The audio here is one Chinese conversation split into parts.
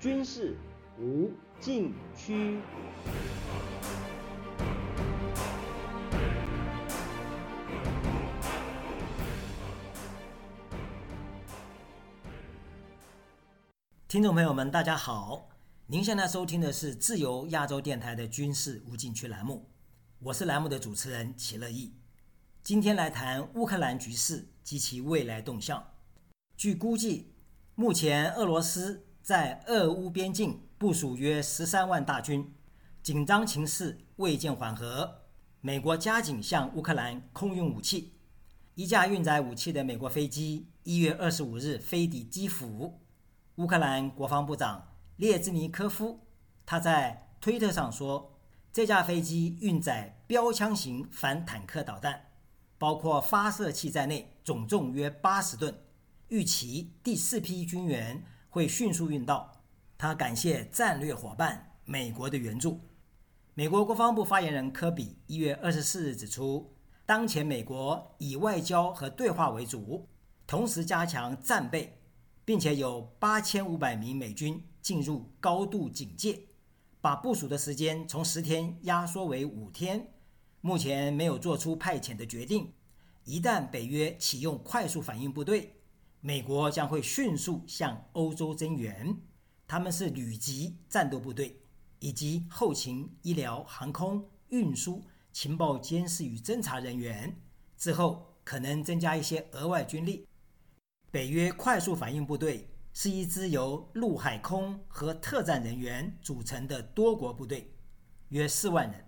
军事无禁区。听众朋友们，大家好，您现在收听的是自由亚洲电台的军事无禁区栏目，我是栏目的主持人齐乐意。今天来谈乌克兰局势及其未来动向。据估计，目前俄罗斯在俄乌边境部署约十三万大军，紧张情势未见缓和。美国加紧向乌克兰空运武器，一架运载武器的美国飞机一月二十五日飞抵基辅。乌克兰国防部长列兹尼科夫他在推特上说，这架飞机运载标枪型反坦克导弹，包括发射器在内，总重约八十吨。预期第四批军援会迅速运到。他感谢战略伙伴美国的援助。美国国防部发言人科比一月二十四日指出，当前美国以外交和对话为主，同时加强战备。并且有八千五百名美军进入高度警戒，把部署的时间从十天压缩为五天。目前没有做出派遣的决定。一旦北约启用快速反应部队，美国将会迅速向欧洲增援。他们是旅级战斗部队，以及后勤、医疗、航空、运输、情报监视与侦察人员。之后可能增加一些额外军力。北约快速反应部队是一支由陆海空和特战人员组成的多国部队，约四万人。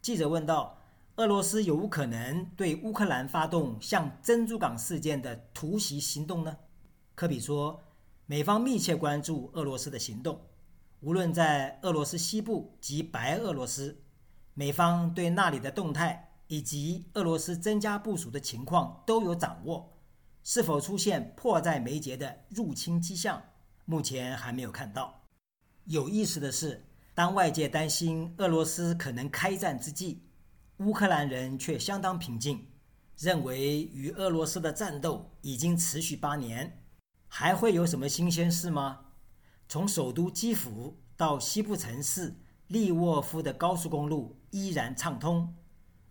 记者问道：“俄罗斯有无可能对乌克兰发动像珍珠港事件的突袭行动呢？”科比说：“美方密切关注俄罗斯的行动，无论在俄罗斯西部及白俄罗斯，美方对那里的动态以及俄罗斯增加部署的情况都有掌握。”是否出现迫在眉睫的入侵迹象？目前还没有看到。有意思的是，当外界担心俄罗斯可能开战之际，乌克兰人却相当平静，认为与俄罗斯的战斗已经持续八年，还会有什么新鲜事吗？从首都基辅到西部城市利沃夫的高速公路依然畅通。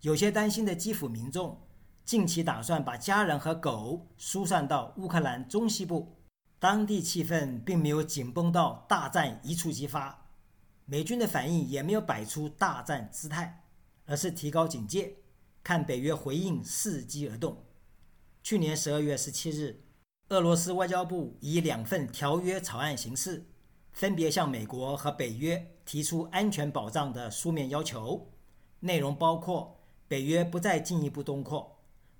有些担心的基辅民众。近期打算把家人和狗疏散到乌克兰中西部，当地气氛并没有紧绷到大战一触即发，美军的反应也没有摆出大战姿态，而是提高警戒，看北约回应，伺机而动。去年十二月十七日，俄罗斯外交部以两份条约草案形式，分别向美国和北约提出安全保障的书面要求，内容包括北约不再进一步东扩。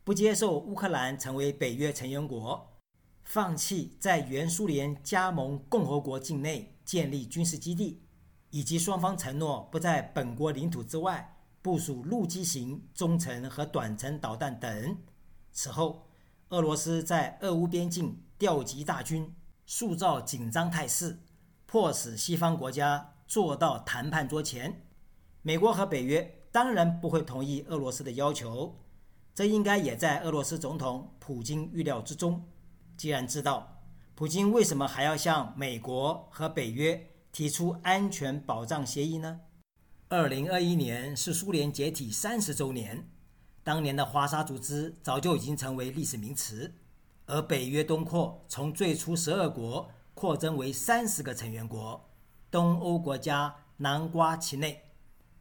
不接受乌克兰成为北约成员国，放弃在原苏联加盟共和国境内建立军事基地，以及双方承诺不在本国领土之外部署陆基型中程和短程导弹等。此后，俄罗斯在俄乌边境调集大军，塑造紧张态势，迫使西方国家坐到谈判桌前。美国和北约当然不会同意俄罗斯的要求。这应该也在俄罗斯总统普京预料之中。既然知道，普京为什么还要向美国和北约提出安全保障协议呢？二零二一年是苏联解体三十周年，当年的华沙组织早就已经成为历史名词，而北约东扩从最初十二国扩增为三十个成员国，东欧国家南瓜其内。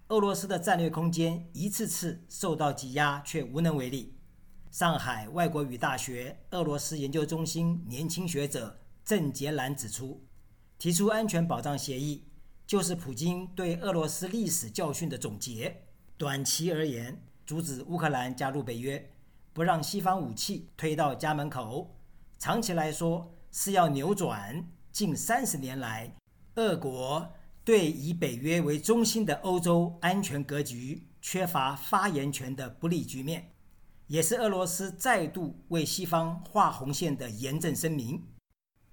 俄罗斯的战略空间一次次受到挤压，却无能为力。上海外国语大学俄罗斯研究中心年轻学者郑杰兰指出，提出安全保障协议，就是普京对俄罗斯历史教训的总结。短期而言，阻止乌克兰加入北约，不让西方武器推到家门口；长期来说，是要扭转近三十年来俄国。对以北约为中心的欧洲安全格局缺乏发言权的不利局面，也是俄罗斯再度为西方画红线的严正声明。《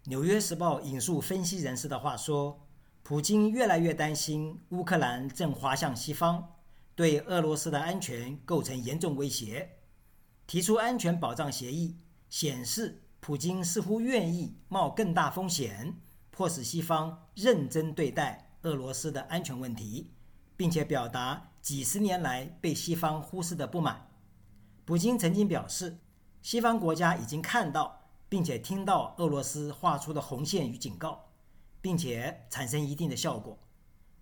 纽约时报》引述分析人士的话说：“普京越来越担心乌克兰正滑向西方，对俄罗斯的安全构成严重威胁。提出安全保障协议，显示普京似乎愿意冒更大风险。”迫使西方认真对待俄罗斯的安全问题，并且表达几十年来被西方忽视的不满。普京曾经表示，西方国家已经看到并且听到俄罗斯画出的红线与警告，并且产生一定的效果。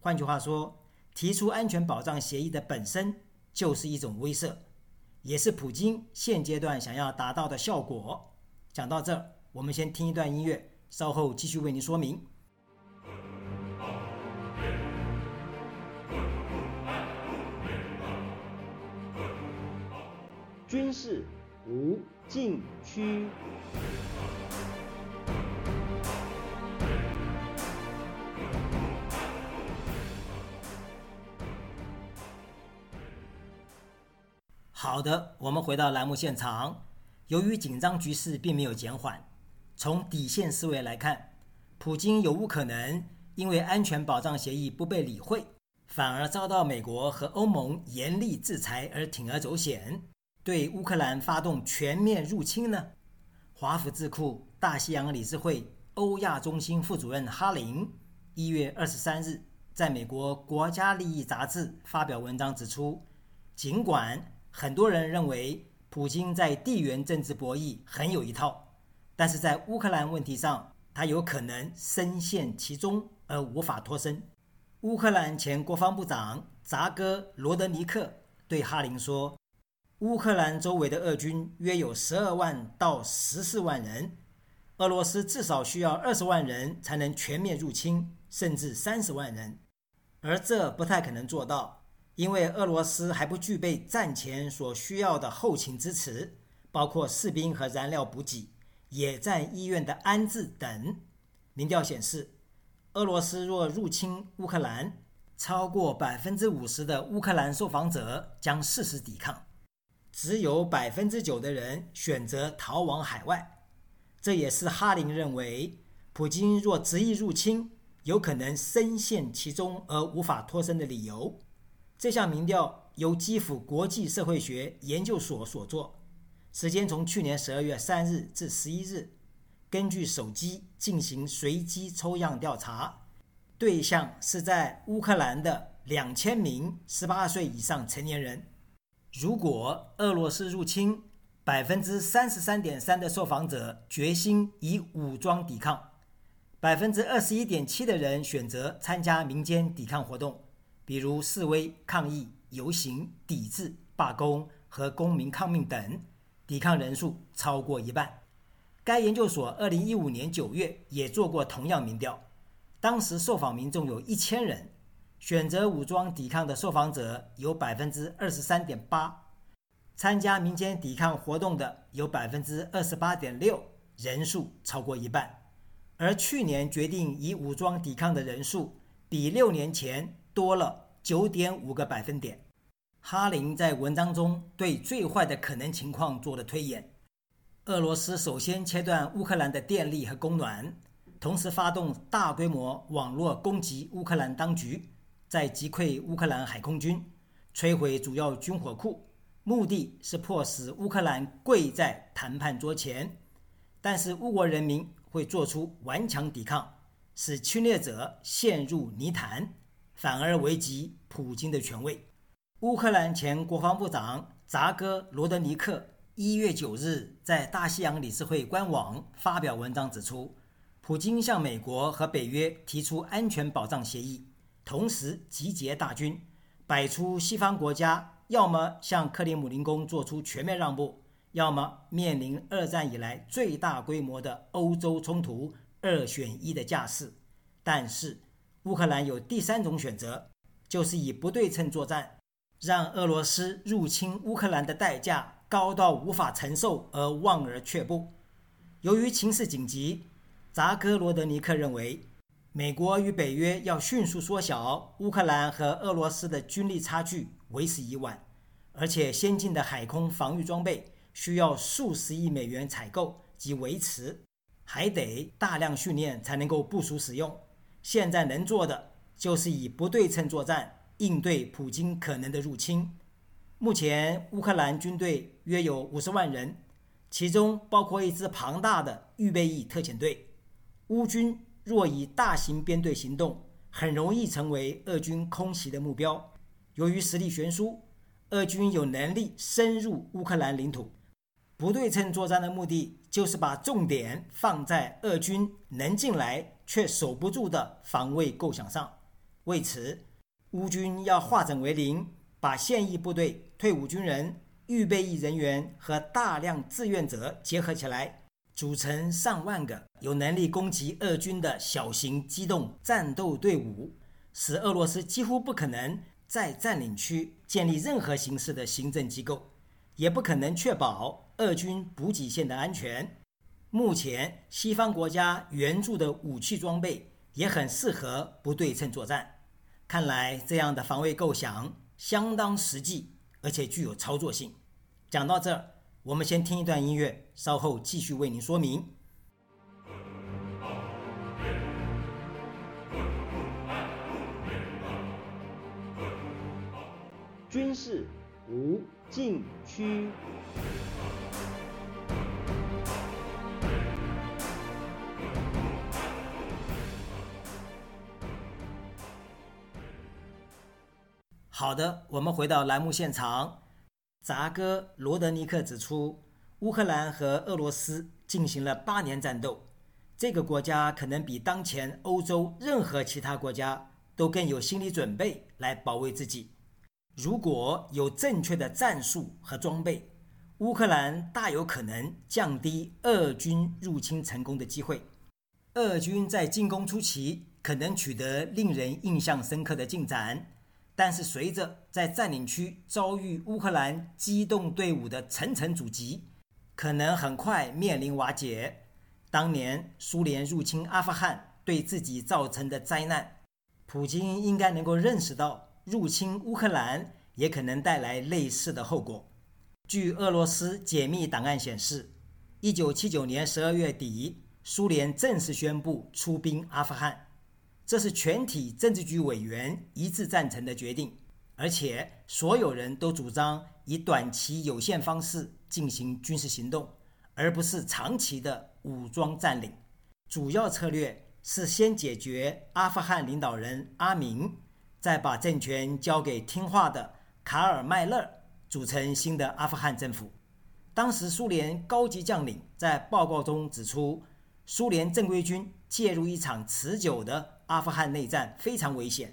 换句话说，提出安全保障协议的本身就是一种威慑，也是普京现阶段想要达到的效果。讲到这儿，我们先听一段音乐，稍后继续为您说明。军事无禁区。好的，我们回到栏目现场。由于紧张局势并没有减缓，从底线思维来看，普京有无可能因为安全保障协议不被理会，反而遭到美国和欧盟严厉制裁而铤而走险，对乌克兰发动全面入侵呢？华府智库大西洋理事会欧亚中心副主任哈林一月二十三日在美国《国家利益》杂志发表文章指出，尽管很多人认为普京在地缘政治博弈很有一套，但是在乌克兰问题上，他有可能深陷其中而无法脱身。乌克兰前国防部长扎戈罗德尼克对哈林说：“乌克兰周围的俄军约有十二万到十四万人，俄罗斯至少需要二十万人才能全面入侵，甚至三十万人，而这不太可能做到。”因为俄罗斯还不具备战前所需要的后勤支持，包括士兵和燃料补给、野战医院的安置等。民调显示，俄罗斯若入侵乌克兰，超过百分之五十的乌克兰受访者将誓死抵抗，只有百分之九的人选择逃往海外。这也是哈林认为，普京若执意入侵，有可能深陷其中而无法脱身的理由。这项民调由基辅国际社会学研究所所做，时间从去年十二月三日至十一日，根据手机进行随机抽样调查，对象是在乌克兰的两千名十八岁以上成年人。如果俄罗斯入侵，百分之三十三点三的受访者决心以武装抵抗，百分之二十一点七的人选择参加民间抵抗活动。比如示威、抗议、游行、抵制、罢工和公民抗命等，抵抗人数超过一半。该研究所二零一五年九月也做过同样民调，当时受访民众有一千人，选择武装抵抗的受访者有百分之二十三点八，参加民间抵抗活动的有百分之二十八点六，人数超过一半。而去年决定以武装抵抗的人数比六年前。多了九点五个百分点。哈林在文章中对最坏的可能情况做了推演：俄罗斯首先切断乌克兰的电力和供暖，同时发动大规模网络攻击乌克兰当局，再击溃乌克兰海空军，摧毁主要军火库，目的是迫使乌克兰跪在谈判桌前。但是乌国人民会做出顽强抵抗，使侵略者陷入泥潭。反而危及普京的权威。乌克兰前国防部长扎戈罗德尼克一月九日在大西洋理事会官网发表文章指出，普京向美国和北约提出安全保障协议，同时集结大军，摆出西方国家要么向克里姆林宫做出全面让步，要么面临二战以来最大规模的欧洲冲突二选一的架势。但是。乌克兰有第三种选择，就是以不对称作战，让俄罗斯入侵乌克兰的代价高到无法承受而望而却步。由于情势紧急，扎戈罗德尼克认为，美国与北约要迅速缩小乌克兰和俄罗斯的军力差距为时已晚，而且先进的海空防御装备需要数十亿美元采购及维持，还得大量训练才能够部署使用。现在能做的就是以不对称作战应对普京可能的入侵。目前，乌克兰军队约有五十万人，其中包括一支庞大的预备役特遣队。乌军若以大型编队行动，很容易成为俄军空袭的目标。由于实力悬殊，俄军有能力深入乌克兰领土。不对称作战的目的就是把重点放在俄军能进来却守不住的防卫构想上。为此，乌军要化整为零，把现役部队、退伍军人、预备役人员和大量志愿者结合起来，组成上万个有能力攻击俄军的小型机动战斗队伍，使俄罗斯几乎不可能在占领区建立任何形式的行政机构，也不可能确保。俄军补给线的安全，目前西方国家援助的武器装备也很适合不对称作战。看来这样的防卫构想相当实际，而且具有操作性。讲到这儿，我们先听一段音乐，稍后继续为您说明。军事无禁区。好的，我们回到栏目现场。扎哥罗德尼克指出，乌克兰和俄罗斯进行了八年战斗，这个国家可能比当前欧洲任何其他国家都更有心理准备来保卫自己。如果有正确的战术和装备，乌克兰大有可能降低俄军入侵成功的机会。俄军在进攻初期可能取得令人印象深刻的进展。但是，随着在占领区遭遇乌克兰机动队伍的层层阻击，可能很快面临瓦解。当年苏联入侵阿富汗对自己造成的灾难，普京应该能够认识到，入侵乌克兰也可能带来类似的后果。据俄罗斯解密档案显示，1979年12月底，苏联正式宣布出兵阿富汗。这是全体政治局委员一致赞成的决定，而且所有人都主张以短期有限方式进行军事行动，而不是长期的武装占领。主要策略是先解决阿富汗领导人阿明，再把政权交给听话的卡尔迈勒，组成新的阿富汗政府。当时苏联高级将领在报告中指出，苏联正规军介入一场持久的。阿富汗内战非常危险，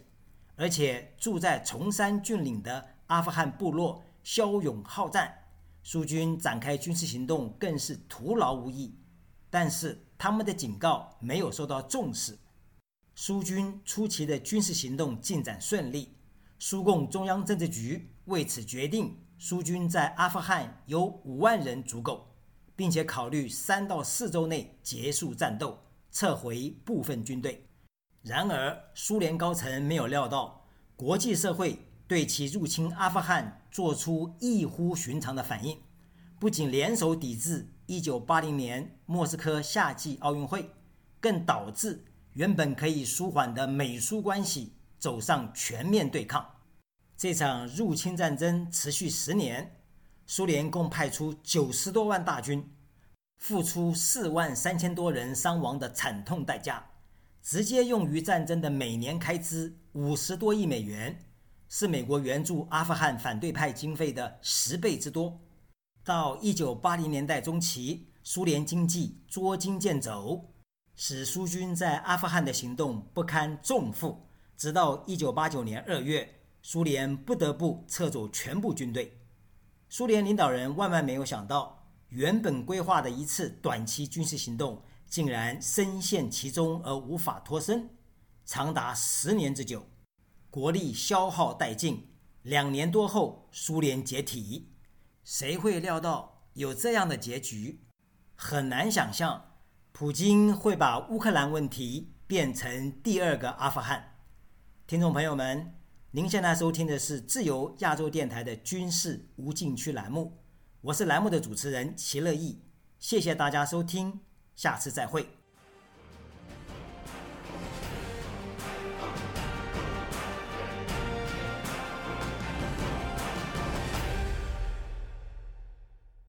而且住在崇山峻岭的阿富汗部落骁勇好战，苏军展开军事行动更是徒劳无益。但是他们的警告没有受到重视，苏军初期的军事行动进展顺利。苏共中央政治局为此决定，苏军在阿富汗有五万人足够，并且考虑三到四周内结束战斗，撤回部分军队。然而，苏联高层没有料到，国际社会对其入侵阿富汗做出异乎寻常的反应，不仅联手抵制1980年莫斯科夏季奥运会，更导致原本可以舒缓的美苏关系走上全面对抗。这场入侵战争持续十年，苏联共派出九十多万大军，付出四万三千多人伤亡的惨痛代价。直接用于战争的每年开支五十多亿美元，是美国援助阿富汗反对派经费的十倍之多。到一九八零年代中期，苏联经济捉襟见肘，使苏军在阿富汗的行动不堪重负。直到一九八九年二月，苏联不得不撤走全部军队。苏联领导人万万没有想到，原本规划的一次短期军事行动。竟然深陷其中而无法脱身，长达十年之久，国力消耗殆尽。两年多后，苏联解体。谁会料到有这样的结局？很难想象，普京会把乌克兰问题变成第二个阿富汗。听众朋友们，您现在收听的是自由亚洲电台的军事无禁区栏目，我是栏目的主持人齐乐意，谢谢大家收听。下次再会。